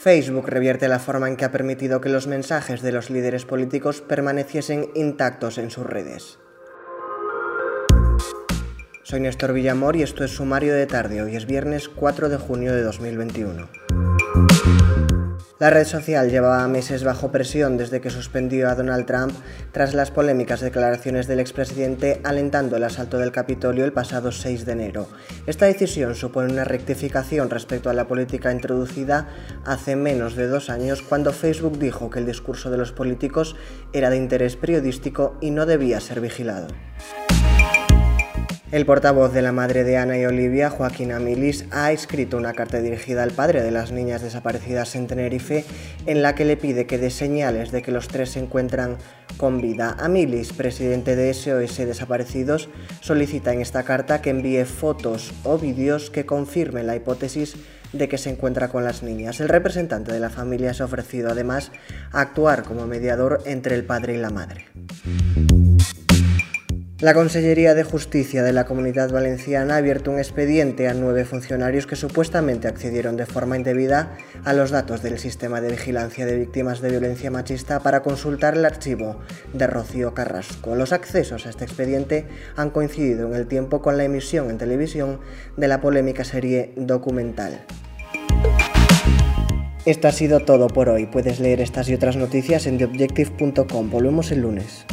Facebook revierte la forma en que ha permitido que los mensajes de los líderes políticos permaneciesen intactos en sus redes. Soy Néstor Villamor y esto es Sumario de Tarde. Hoy es viernes 4 de junio de 2021. La red social llevaba meses bajo presión desde que suspendió a Donald Trump tras las polémicas declaraciones del expresidente alentando el asalto del Capitolio el pasado 6 de enero. Esta decisión supone una rectificación respecto a la política introducida hace menos de dos años cuando Facebook dijo que el discurso de los políticos era de interés periodístico y no debía ser vigilado. El portavoz de la madre de Ana y Olivia, Joaquín Amilis, ha escrito una carta dirigida al padre de las niñas desaparecidas en Tenerife en la que le pide que dé señales de que los tres se encuentran con vida. Amilis, presidente de SOS Desaparecidos, solicita en esta carta que envíe fotos o vídeos que confirmen la hipótesis de que se encuentra con las niñas. El representante de la familia se ha ofrecido además a actuar como mediador entre el padre y la madre. La Consellería de Justicia de la Comunidad Valenciana ha abierto un expediente a nueve funcionarios que supuestamente accedieron de forma indebida a los datos del sistema de vigilancia de víctimas de violencia machista para consultar el archivo de Rocío Carrasco. Los accesos a este expediente han coincidido en el tiempo con la emisión en televisión de la polémica serie documental. Esto ha sido todo por hoy. Puedes leer estas y otras noticias en theobjective.com. Volvemos el lunes.